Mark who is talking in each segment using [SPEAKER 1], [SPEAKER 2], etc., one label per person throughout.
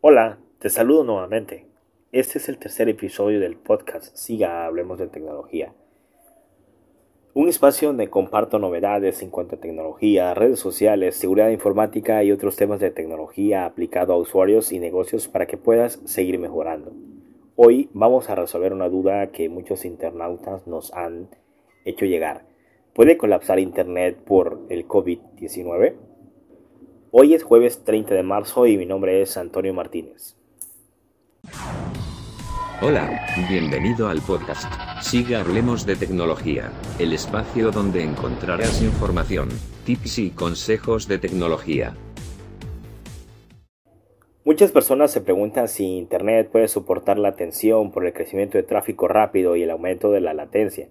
[SPEAKER 1] Hola, te saludo nuevamente. Este es el tercer episodio del podcast Siga Hablemos de Tecnología. Un espacio donde comparto novedades en cuanto a tecnología, redes sociales, seguridad informática y otros temas de tecnología aplicado a usuarios y negocios para que puedas seguir mejorando. Hoy vamos a resolver una duda que muchos internautas nos han hecho llegar. ¿Puede colapsar Internet por el COVID-19? Hoy es jueves 30 de marzo y mi nombre es Antonio Martínez.
[SPEAKER 2] Hola, bienvenido al podcast. Siga Hablemos de Tecnología, el espacio donde encontrarás información, tips y consejos de tecnología.
[SPEAKER 1] Muchas personas se preguntan si Internet puede soportar la tensión por el crecimiento de tráfico rápido y el aumento de la latencia.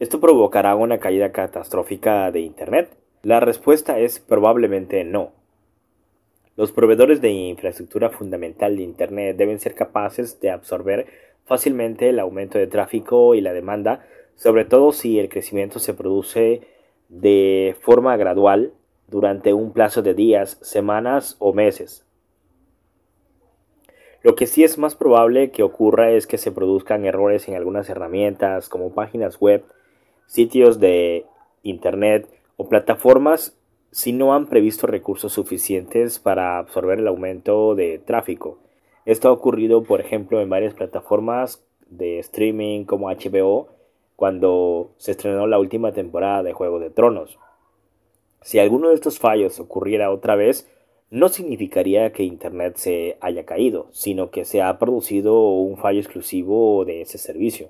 [SPEAKER 1] ¿Esto provocará una caída catastrófica de Internet? La respuesta es probablemente no. Los proveedores de infraestructura fundamental de Internet deben ser capaces de absorber fácilmente el aumento de tráfico y la demanda, sobre todo si el crecimiento se produce de forma gradual durante un plazo de días, semanas o meses. Lo que sí es más probable que ocurra es que se produzcan errores en algunas herramientas como páginas web, sitios de Internet o plataformas si no han previsto recursos suficientes para absorber el aumento de tráfico. Esto ha ocurrido, por ejemplo, en varias plataformas de streaming como HBO cuando se estrenó la última temporada de Juego de Tronos. Si alguno de estos fallos ocurriera otra vez, no significaría que Internet se haya caído, sino que se ha producido un fallo exclusivo de ese servicio.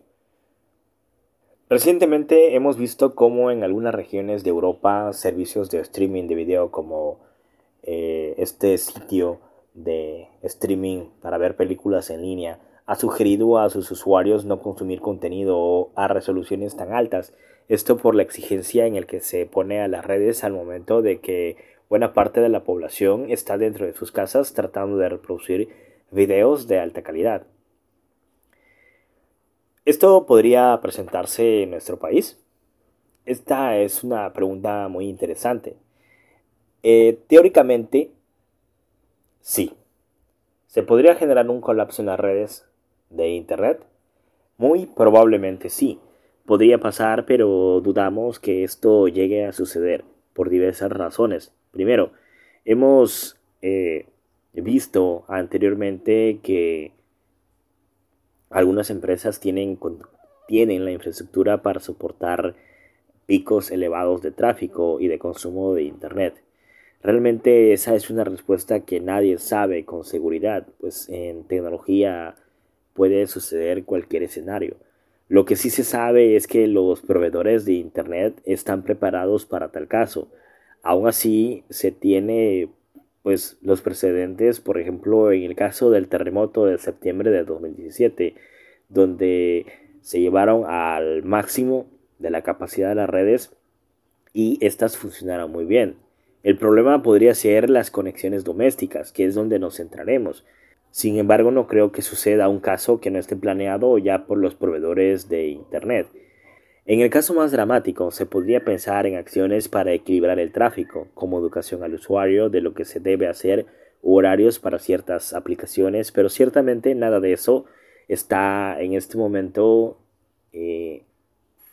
[SPEAKER 1] Recientemente hemos visto cómo en algunas regiones de Europa servicios de streaming de video como eh, este sitio de streaming para ver películas en línea ha sugerido a sus usuarios no consumir contenido a resoluciones tan altas. Esto por la exigencia en el que se pone a las redes al momento de que buena parte de la población está dentro de sus casas tratando de reproducir videos de alta calidad. ¿Esto podría presentarse en nuestro país? Esta es una pregunta muy interesante. Eh, teóricamente, sí. ¿Se podría generar un colapso en las redes de Internet? Muy probablemente sí. Podría pasar, pero dudamos que esto llegue a suceder por diversas razones. Primero, hemos eh, visto anteriormente que algunas empresas tienen, tienen la infraestructura para soportar picos elevados de tráfico y de consumo de Internet. Realmente esa es una respuesta que nadie sabe con seguridad, pues en tecnología puede suceder cualquier escenario. Lo que sí se sabe es que los proveedores de Internet están preparados para tal caso. Aún así, se tiene pues los precedentes, por ejemplo, en el caso del terremoto de septiembre de 2017, donde se llevaron al máximo de la capacidad de las redes y estas funcionaron muy bien. El problema podría ser las conexiones domésticas, que es donde nos centraremos. Sin embargo, no creo que suceda un caso que no esté planeado ya por los proveedores de Internet. En el caso más dramático, se podría pensar en acciones para equilibrar el tráfico, como educación al usuario de lo que se debe hacer horarios para ciertas aplicaciones, pero ciertamente nada de eso está en este momento eh,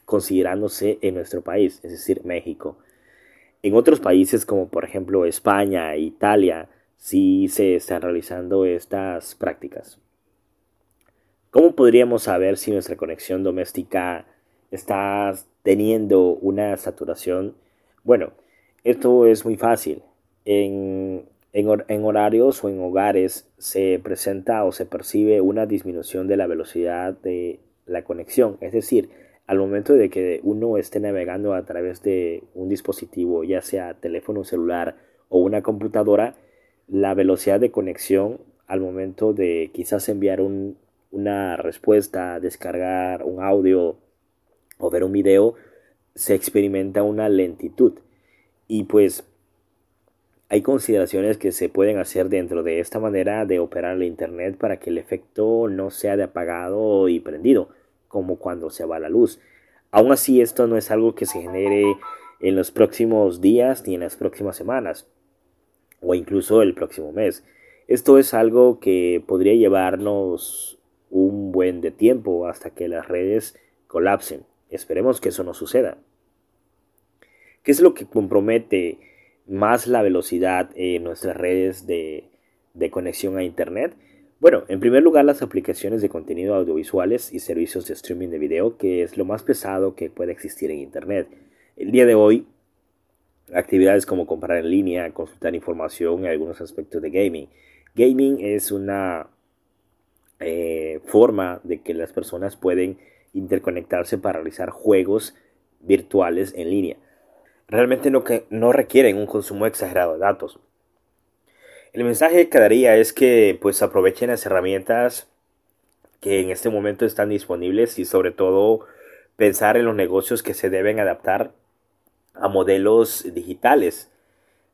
[SPEAKER 1] considerándose en nuestro país, es decir, México. En otros países como por ejemplo España e Italia, sí se están realizando estas prácticas. ¿Cómo podríamos saber si nuestra conexión doméstica estás teniendo una saturación, bueno, esto es muy fácil. En, en, horarios o en hogares se presenta o se percibe una disminución de la velocidad de la conexión. Es decir, al momento de que uno esté navegando a través de un dispositivo, ya sea teléfono celular o una computadora, la velocidad de conexión al momento de quizás enviar un, una respuesta, descargar un audio o ver un video, se experimenta una lentitud. Y pues hay consideraciones que se pueden hacer dentro de esta manera de operar el Internet para que el efecto no sea de apagado y prendido, como cuando se va la luz. Aún así, esto no es algo que se genere en los próximos días ni en las próximas semanas, o incluso el próximo mes. Esto es algo que podría llevarnos un buen de tiempo hasta que las redes colapsen. Esperemos que eso no suceda. ¿Qué es lo que compromete más la velocidad en nuestras redes de, conexión a Internet? Bueno, en primer lugar las aplicaciones de contenido audiovisuales y servicios de streaming de video, que es lo más pesado que puede existir en Internet. El día de hoy, actividades como comprar en línea, consultar información y algunos aspectos de gaming. Gaming es una eh, forma de que las personas pueden interconectarse para realizar juegos virtuales en línea. Realmente no, que, no requieren un consumo exagerado de datos. El mensaje que daría es que pues aprovechen las herramientas que en este momento están disponibles y sobre todo pensar en los negocios que se deben adaptar a modelos digitales,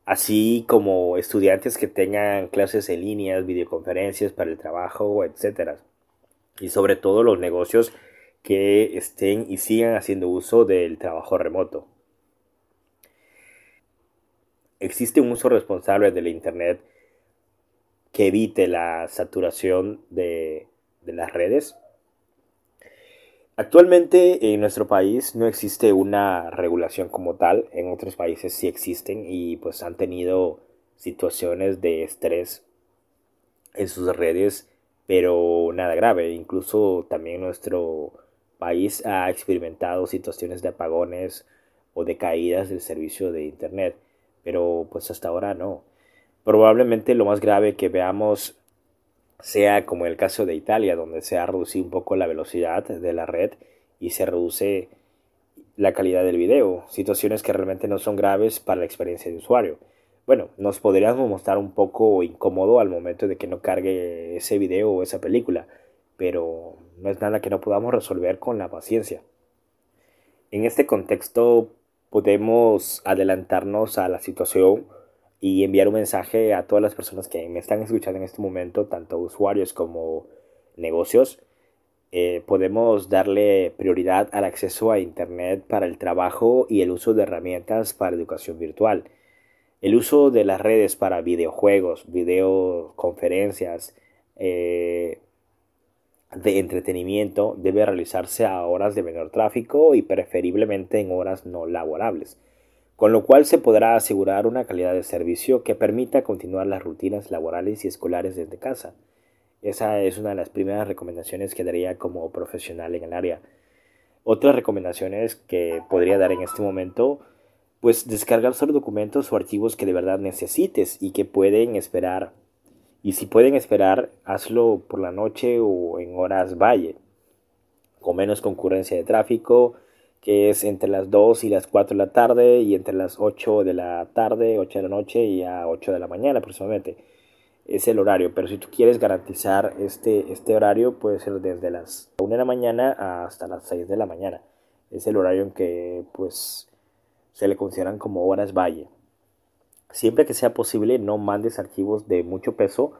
[SPEAKER 1] así como estudiantes que tengan clases en línea, videoconferencias para el trabajo, etc. Y sobre todo los negocios que estén y sigan haciendo uso del trabajo remoto. Existe un uso responsable de la Internet que evite la saturación de, las redes. Actualmente en nuestro país no existe una regulación como tal, en otros países sí existen y pues han tenido situaciones de estrés en sus redes, pero nada grave, incluso también nuestro país ha experimentado situaciones de apagones o de caídas del servicio de internet, pero pues hasta ahora no. Probablemente lo más grave que veamos sea como el caso de Italia, donde se ha reducido un poco la velocidad de la red y se reduce la calidad del video, situaciones que realmente no son graves para la experiencia de usuario. Bueno, nos podríamos mostrar un poco incómodo al momento de que no cargue ese video o esa película, pero no es nada que no podamos resolver con la paciencia. En este contexto podemos adelantarnos a la situación y enviar un mensaje a todas las personas que me están escuchando en este momento, tanto usuarios como negocios. Eh, podemos darle prioridad al acceso a Internet para el trabajo y el uso de herramientas para educación virtual. El uso de las redes para videojuegos, videoconferencias, eh, de entretenimiento debe realizarse a horas de menor tráfico y preferiblemente en horas no laborables con lo cual se podrá asegurar una calidad de servicio que permita continuar las rutinas laborales y escolares desde casa. Esa es una de las primeras recomendaciones que daría como profesional en el área. Otras recomendaciones que podría dar en este momento, pues descargar solo documentos o archivos que de verdad necesites y que pueden esperar. Y si pueden esperar, hazlo por la noche o en horas valle, con menos concurrencia de tráfico, que es entre las 2 y las 4 de la tarde y entre las 8 de la tarde, 8 de la noche y a 8 de la mañana aproximadamente. Es el horario, pero si tú quieres garantizar este, este horario puede ser desde las 1 de la mañana hasta las 6 de la mañana. Es el horario en que pues se le consideran como horas valle. Siempre que sea posible no mandes archivos de mucho peso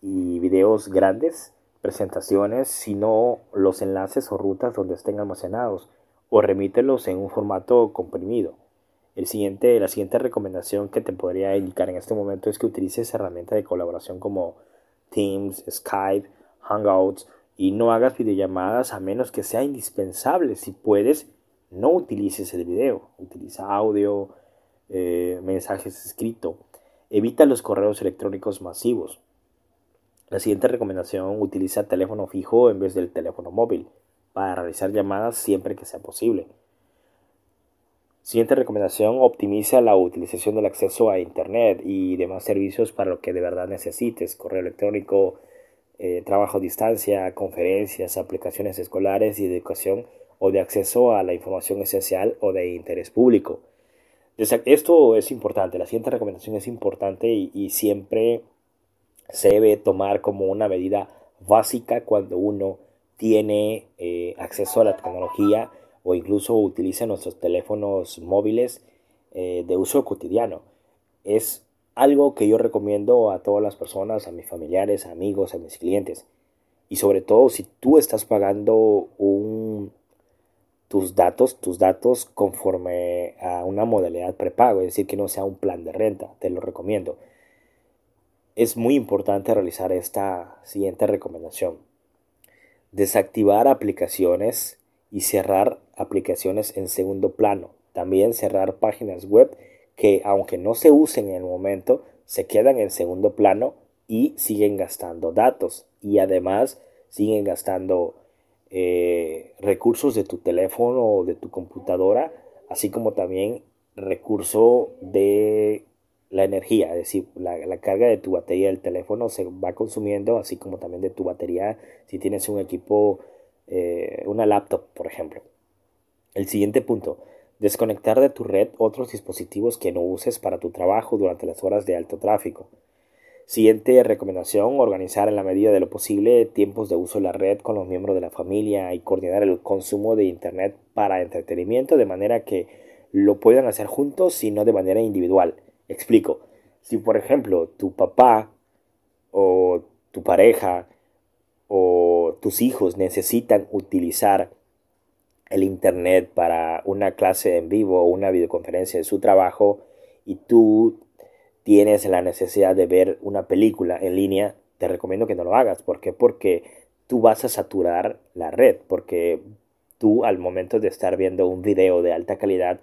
[SPEAKER 1] y videos grandes, presentaciones, sino los enlaces o rutas donde estén almacenados o remítelos en un formato comprimido. El siguiente, la siguiente recomendación que te podría indicar en este momento es que utilices herramientas de colaboración como Teams, Skype, Hangouts y no hagas videollamadas a menos que sea indispensable. Si puedes, no utilices el video, utiliza audio, eh, mensajes escritos. Evita los correos electrónicos masivos. La siguiente recomendación, utiliza teléfono fijo en vez del teléfono móvil para realizar llamadas siempre que sea posible. Siguiente recomendación, optimiza la utilización del acceso a Internet y demás servicios para lo que de verdad necesites, correo electrónico, eh, trabajo a distancia, conferencias, aplicaciones escolares y educación o de acceso a la información esencial o de interés público. Esto es importante, la siguiente recomendación es importante y, siempre se debe tomar como una medida básica cuando uno tiene eh, acceso a la tecnología o incluso utiliza nuestros teléfonos móviles eh, de uso cotidiano. Es algo que yo recomiendo a todas las personas, a mis familiares, amigos, a mis clientes. Y sobre todo si tú estás pagando un, tus datos, tus datos conforme a una modalidad prepago, es decir, que no sea un plan de renta, te lo recomiendo. es muy importante realizar esta siguiente recomendación. Desactivar aplicaciones y cerrar aplicaciones en segundo plano. También cerrar páginas web que aunque no se usen en el momento, se quedan en segundo plano y siguen gastando datos. Y además siguen gastando eh, recursos de tu teléfono o de tu computadora, así como también recurso de la energía, es decir, la, carga de tu batería del teléfono se va consumiendo, así como también de tu batería si tienes un equipo, eh, una laptop, por ejemplo. El siguiente punto, desconectar de tu red otros dispositivos que no uses para tu trabajo durante las horas de alto tráfico. Siguiente recomendación, organizar en la medida de lo posible tiempos de uso de la red con los miembros de la familia y coordinar el consumo de Internet para entretenimiento de manera que lo puedan hacer juntos y no de manera individual. Explico. Si por ejemplo tu papá o tu pareja o tus hijos necesitan utilizar el internet para una clase en vivo o una videoconferencia de su trabajo y tú tienes la necesidad de ver una película en línea, te recomiendo que no lo hagas. ¿Por qué? Porque tú vas a saturar la red, porque tú al momento de estar viendo un video de alta calidad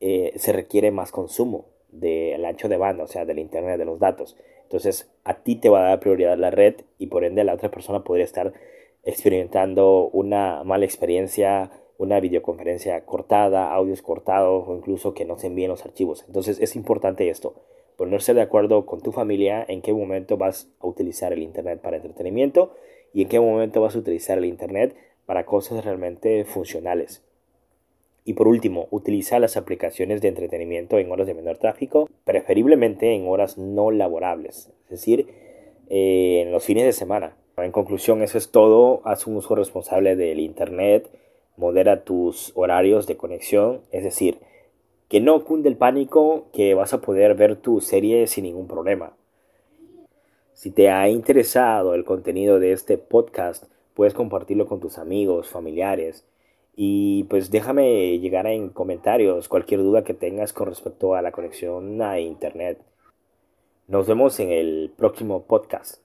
[SPEAKER 1] eh, se requiere más consumo del ancho de banda, o sea, del internet, de los datos. Entonces, a ti te va a dar prioridad la red y por ende la otra persona podría estar experimentando una mala experiencia, una videoconferencia cortada, audios cortados o incluso que no se envíen los archivos. Entonces, es importante esto, ponerse de acuerdo con tu familia en qué momento vas a utilizar el internet para entretenimiento y en qué momento vas a utilizar el internet para cosas realmente funcionales. Y por último, utiliza las aplicaciones de entretenimiento en horas de menor tráfico, preferiblemente en horas no laborables, es decir, eh, en los fines de semana. En conclusión, eso es todo. Haz un uso responsable del Internet, modera tus horarios de conexión, es decir, que no cunde el pánico que vas a poder ver tu serie sin ningún problema. Si te ha interesado el contenido de este podcast, puedes compartirlo con tus amigos, familiares y pues déjame llegar en comentarios cualquier duda que tengas con respecto a la conexión a Internet. Nos vemos en el próximo podcast.